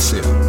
choq.ca.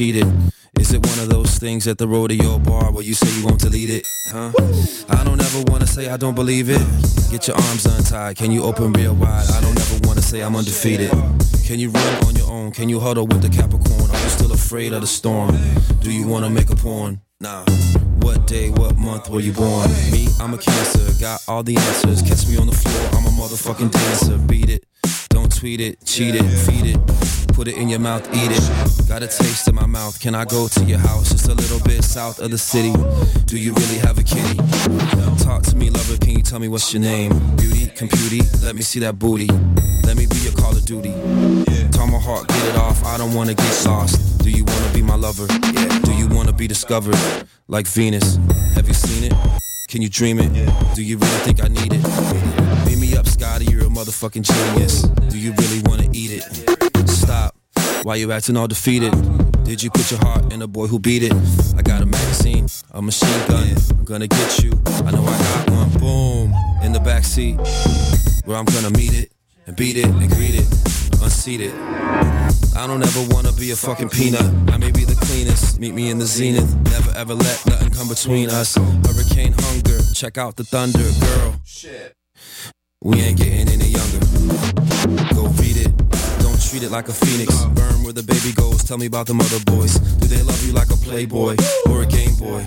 stampede it, don't cheat it. Is it one of those things at the rodeo bar where you say you won't delete it? Huh? I don't ever wanna say I don't believe it. Get your arms untied, can you open real wide? I don't ever wanna say I'm undefeated. Can you run on your own? Can you huddle with the Capricorn? Are you still afraid of the storm? Do you wanna make a porn? Nah. What day, what month were you born? Me, I'm a cancer, got all the answers. Catch me on the floor, I'm a motherfucking dancer. Beat it, don't tweet it, cheat it, feed it. Put it in your mouth, eat it. Got a taste in my mouth. Can I go to your house? Just a little bit south of the city. Do you really have a kitty? Talk to me, lover. Can you tell me what's your name? Beauty, computy. Let me see that booty. Let me be your Call of Duty. Tomahawk, get it off. I don't wanna get lost. Do you wanna be my lover? Do you wanna be discovered? Like Venus. Have you seen it? Can you dream it? Do you really think I need it? Beat me up, Scotty. You're a motherfucking genius. Do you really wanna eat it? Why you acting all defeated? Did you put your heart in a boy who beat it? I got a magazine, a machine gun. I'm gonna get you. I know I got one. Boom. In the back seat, Where I'm gonna meet it and beat it and greet it. Unseat it. I don't ever wanna be a fucking peanut. I may be the cleanest. Meet me in the zenith. Never ever let nothing come between us. Hurricane hunger. Check out the thunder, girl. Shit. We ain't getting any younger. Go read it. Don't treat it like a phoenix. Burn where the baby goes. Tell me about the mother boys. Do they love you like a playboy or a game boy?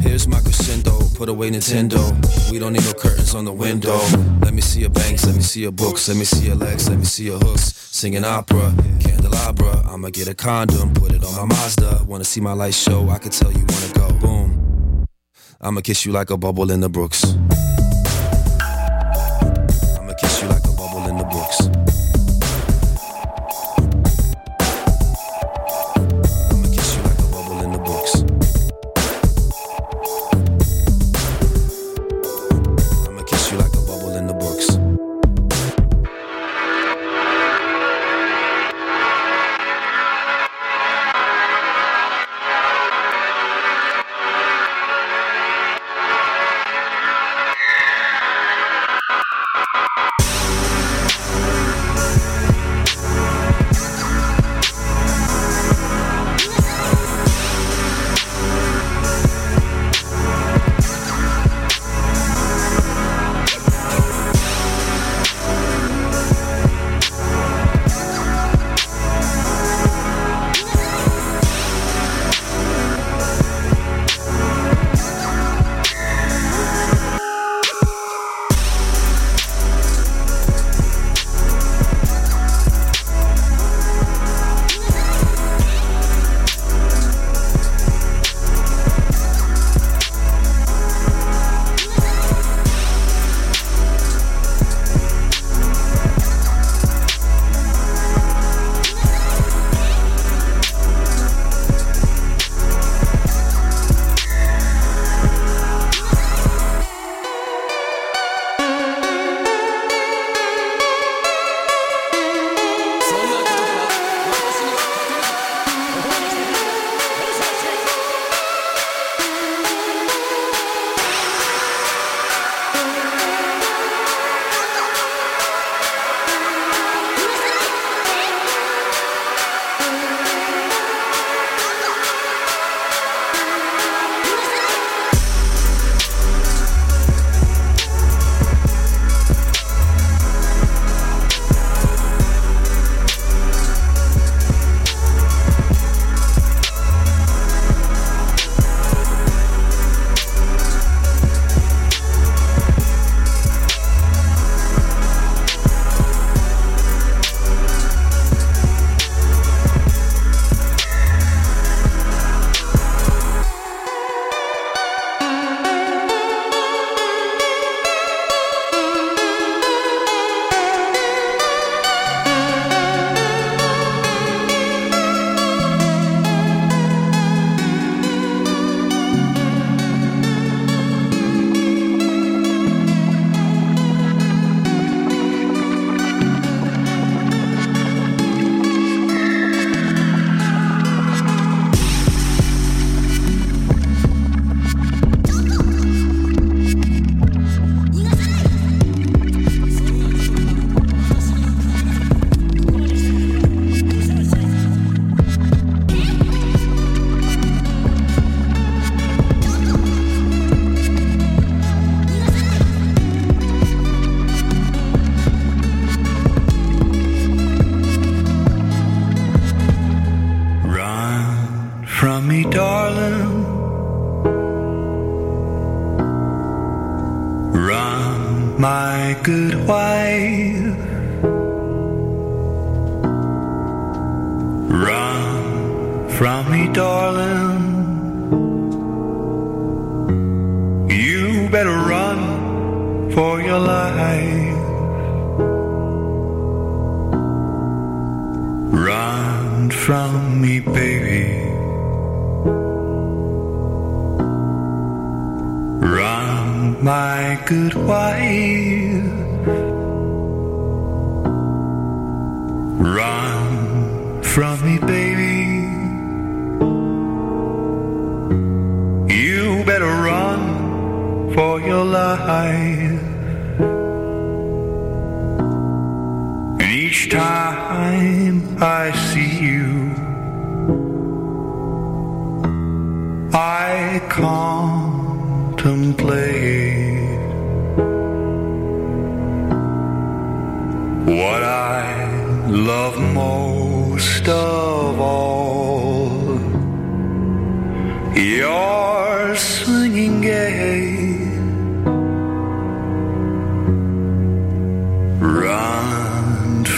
Here's my crescendo. Put away Nintendo. We don't need no curtains on the window. Let me see your banks. Let me see your books. Let me see your legs. Let me see your hooks. Singing opera, candelabra. I'ma get a condom. Put it on my Mazda. Wanna see my light show? I could tell you wanna go. Boom. I'ma kiss you like a bubble in the brooks. I'ma kiss you like a bubble in the brooks.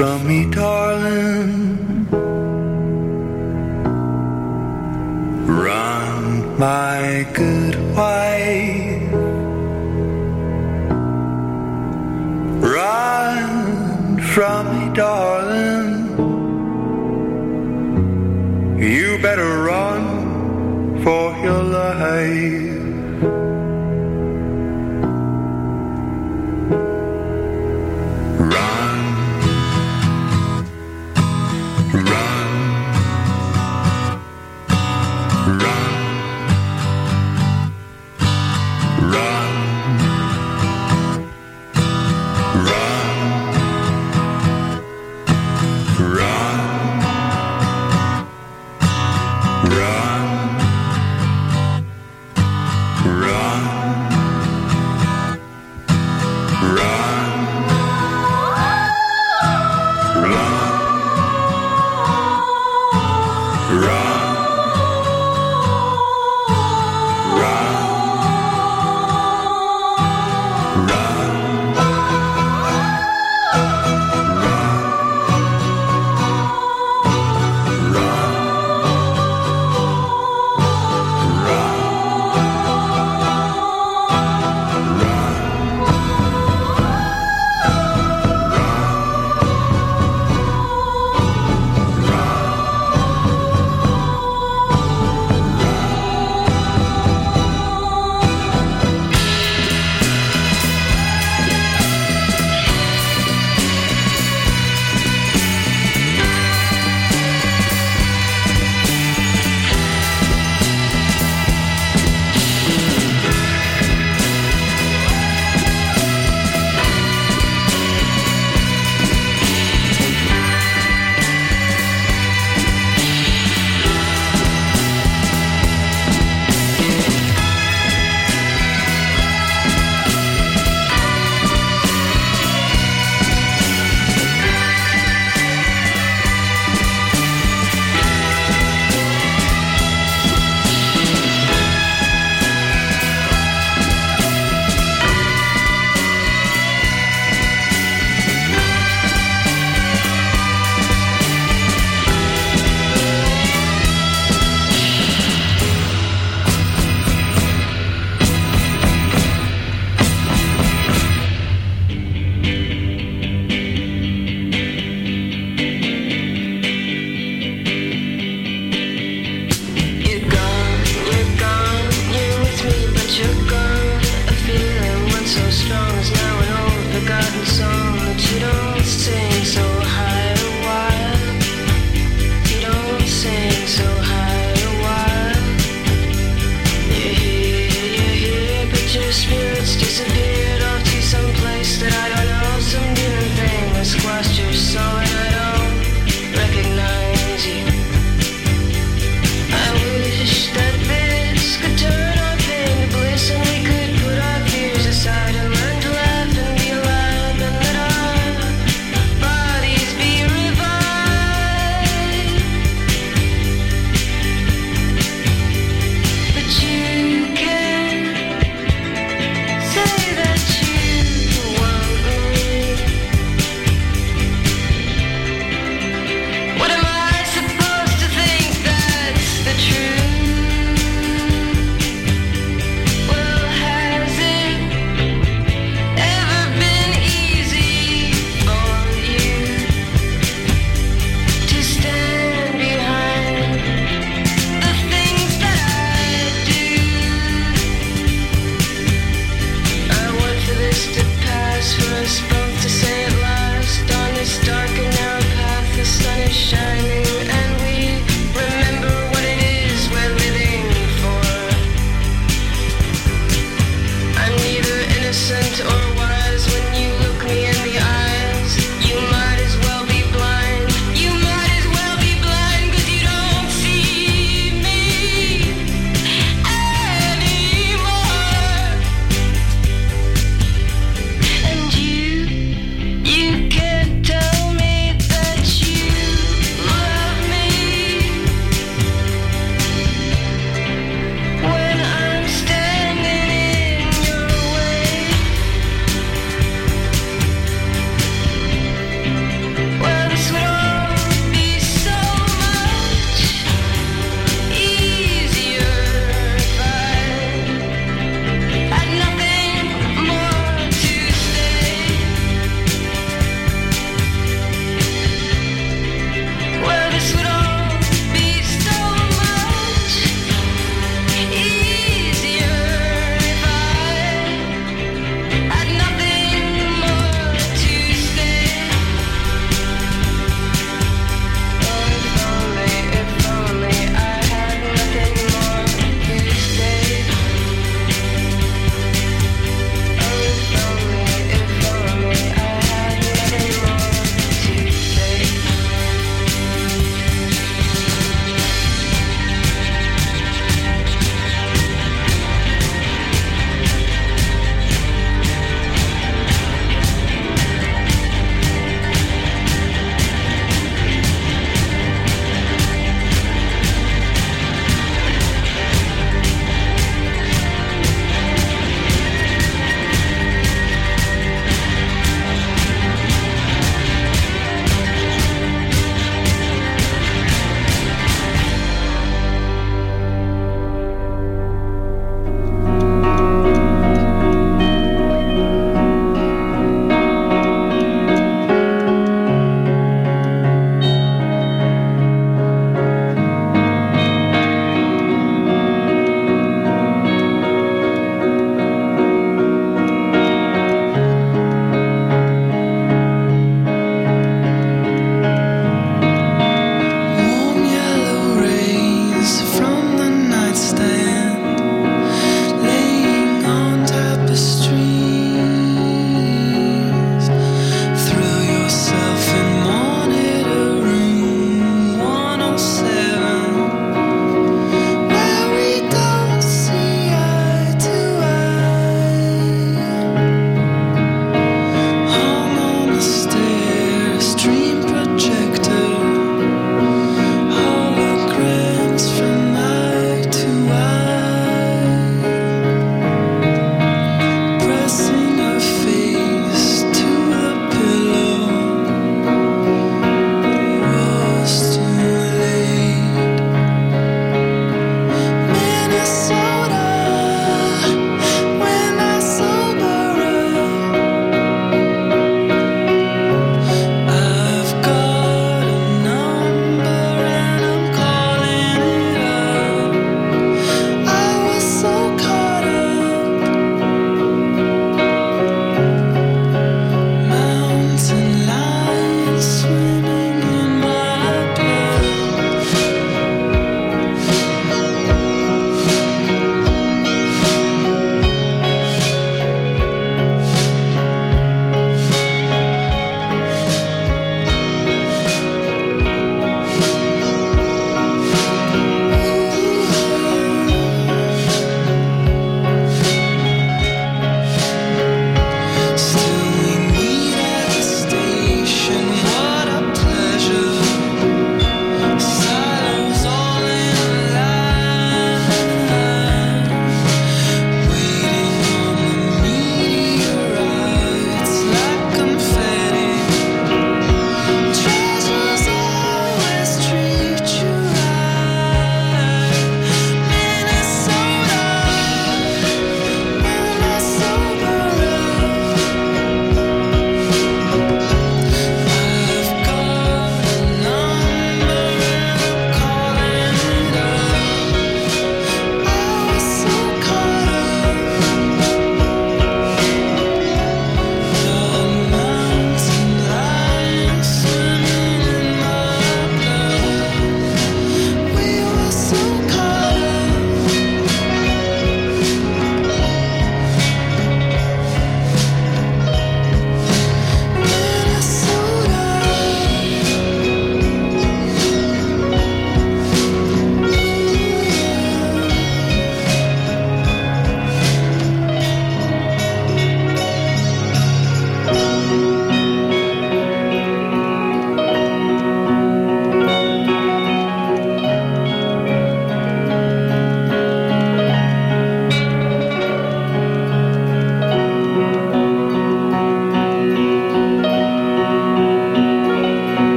from me, darling. Run, my good wife. Run from me, darling. You better run for your life.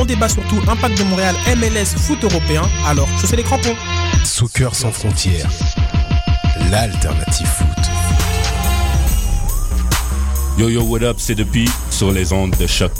On débat surtout impact de Montréal, MLS, foot européen. Alors, chaussez les crampons. Soccer sans frontières. L'alternative foot. Yo yo, what up, c'est depuis sur les ondes de choc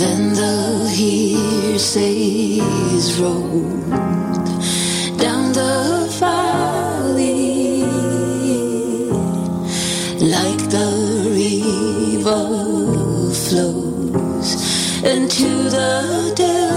And then the hearsays rolled down the valley like the river flows into the depths.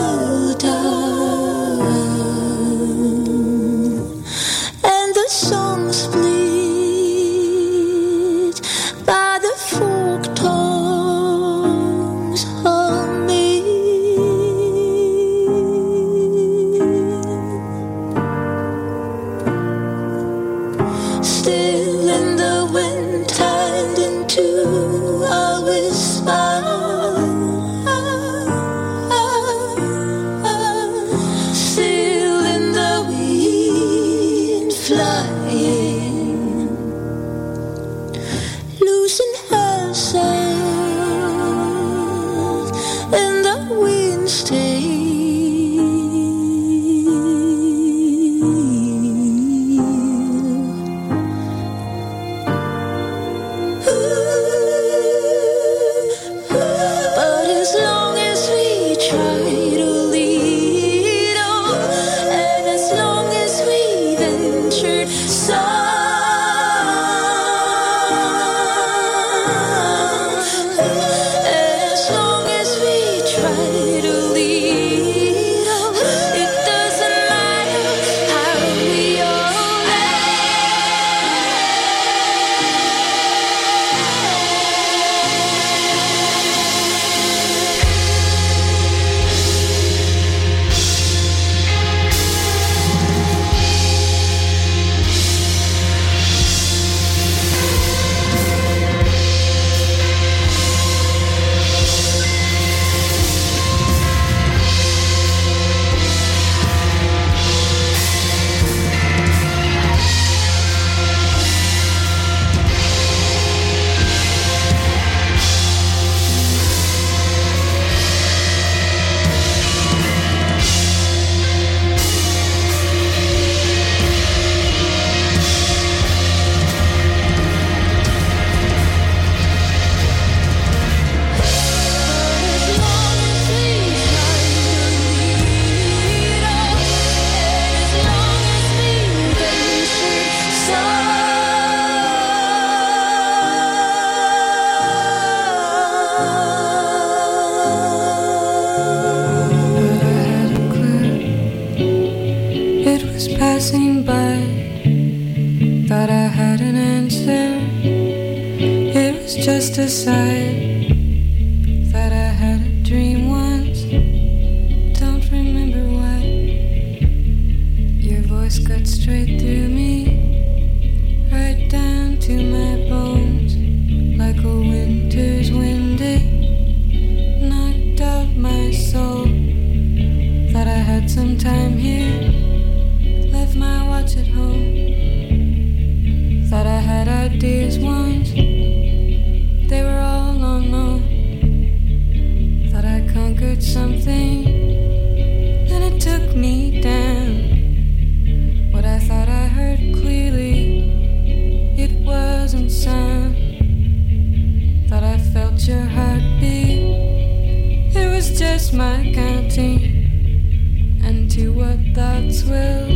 kiss my canteen, and to what thoughts will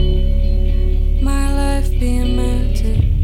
my life be amounted?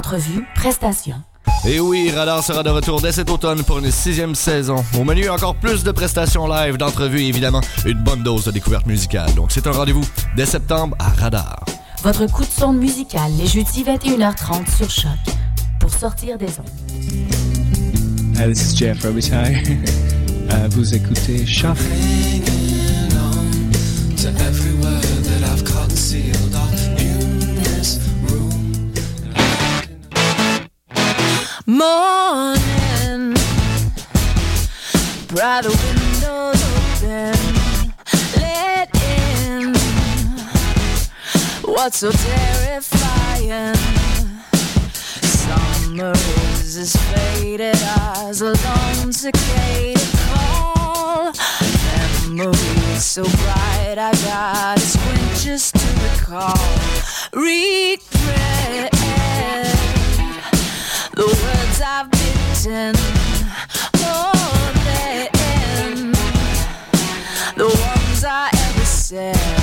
Musique, entrevue, prestations. Et oui, Radar sera de retour dès cet automne pour une sixième saison. Au menu, encore plus de prestations live, d'entrevues et évidemment une bonne dose de découverte musicale. Donc c'est un rendez-vous dès septembre à Radar. Votre coup de sonde musical les jeudis 21h30 sur Choc. Pour sortir des ondes. Hi, this is Jeff Robitaille. Euh, vous écoutez Choc. Brighter windows open, let in what's so terrifying. Summer is as faded as a lone cicada call. Memories so bright, I got squint just to recall. Regret the words I've bitten ever